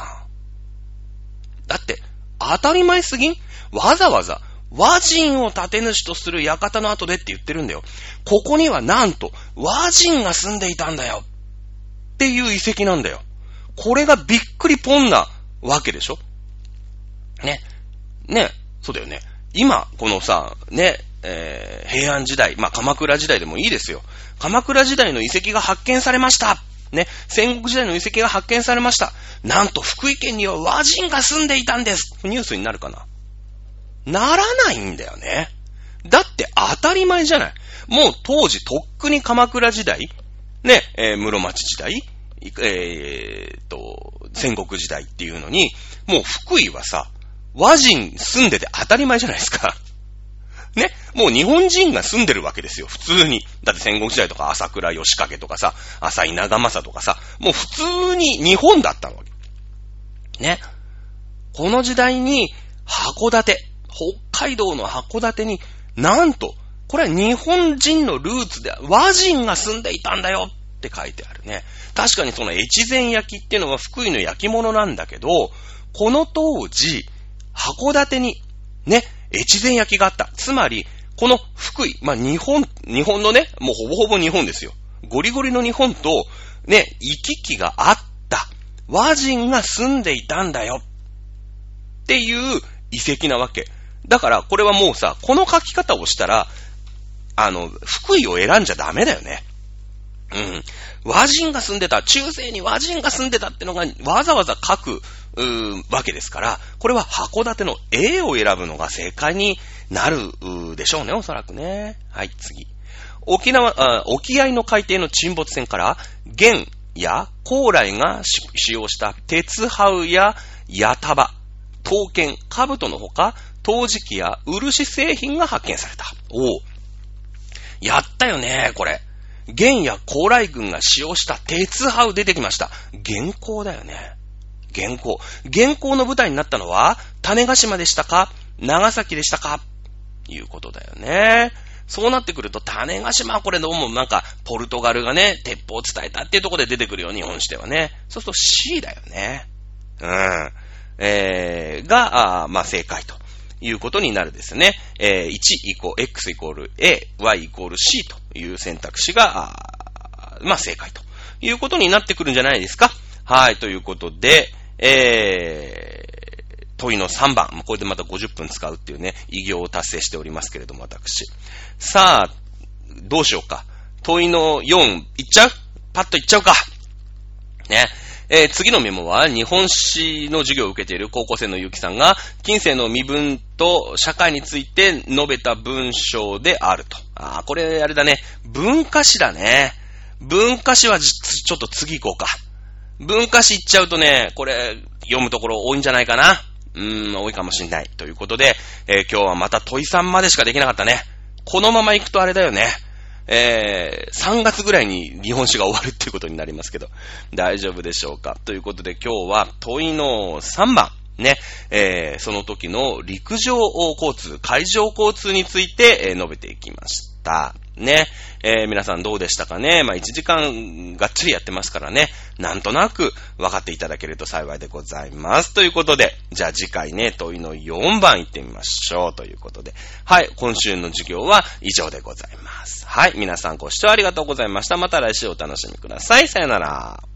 だって当たり前すぎん？わざわざ和人を建主とする館の後でって言ってるんだよ。ここにはなんと和人が住んでいたんだよっていう遺跡なんだよ。これがびっくりポンなわけでしょ？ね。ね。そうだよね。今、このさ、ね、えー、平安時代、まあ、鎌倉時代でもいいですよ。鎌倉時代の遺跡が発見されました。ね、戦国時代の遺跡が発見されました。なんと福井県には和人が住んでいたんです。ニュースになるかな？ならないんだよね。だって当たり前じゃない。もう当時とっくに鎌倉時代、ね、えー、室町時代、えー、と、戦国時代っていうのに、もう福井はさ、和人住んでて当たり前じゃないですか。ね。もう日本人が住んでるわけですよ。普通に。だって戦国時代とか朝倉義景とかさ、浅井長政とかさ、もう普通に日本だったわけ。ね。この時代に函館、北海道の函館に、なんと、これは日本人のルーツで和人が住んでいたんだよって書いてあるね。確かにその越前焼きっていうのは福井の焼き物なんだけど、この当時、函館に、ね、越前焼きがあった。つまり、この福井、まあ、日本、日本のね、もうほぼほぼ日本ですよ。ゴリゴリの日本と、ね、行き来があった。和人が住んでいたんだよ。っていう遺跡なわけ。だから、これはもうさ、この書き方をしたら、あの、福井を選んじゃダメだよね。うん。和人が住んでた、中世に和人が住んでたってのがわざわざ書く、うわけですから、これは函館の A を選ぶのが正解になるでしょうね、おそらくね。はい、次。沖縄、沖合の海底の沈没船から、元や高麗が使用した鉄ハウや矢束、刀剣、兜のほか、陶磁器や漆製品が発見された。おお。やったよね、これ。元や高麗軍が使用した鉄ハウ出てきました。原稿だよね。原稿。原稿の舞台になったのは、種ヶ島でしたか？長崎でしたか？いうことだよね。そうなってくると、種ヶ島はこれどうもなんか、ポルトガルがね、鉄砲を伝えたっていうところで出てくるよ、日本史ではね。そうすると C だよね。うん。えー、が、あまあ正解ということになるですね。えー、1イコール、x イコール a, y イコール c という選択肢が、まあ正解ということになってくるんじゃないですか？はい、ということで、えー、問いの3番。これでまた50分使うっていうね、異業を達成しておりますけれども、私。さあ、どうしようか。問いの4、いっちゃう？パッといっちゃうか。ね。えー、次のメモは、日本史の授業を受けている高校生のゆうきさんが、近世の身分と社会について述べた文章であると。ああ、これあれだね。文化史だね。文化史はちょっと次行こうか。文化史行っちゃうとね、これ読むところ多いんじゃないかな。うーん、多いかもしんない。ということで、えー、今日はまた問いさんまでしかできなかったね。このまま行くとあれだよね。えー、3月ぐらいに日本史が終わるっていうことになりますけど、大丈夫でしょうかということで今日は問いの3番。ね、えー、その時の陸上交通、海上交通について、えー、述べていきました。ね。えー、皆さんどうでしたかねまあ、1時間がっつりやってますからね。なんとなく分かっていただけると幸いでございます。ということで、じゃあ次回ね、問いの4番行ってみましょう。ということで。はい、今週の授業は以上でございます。はい、皆さんご視聴ありがとうございました。また来週お楽しみください。さよなら。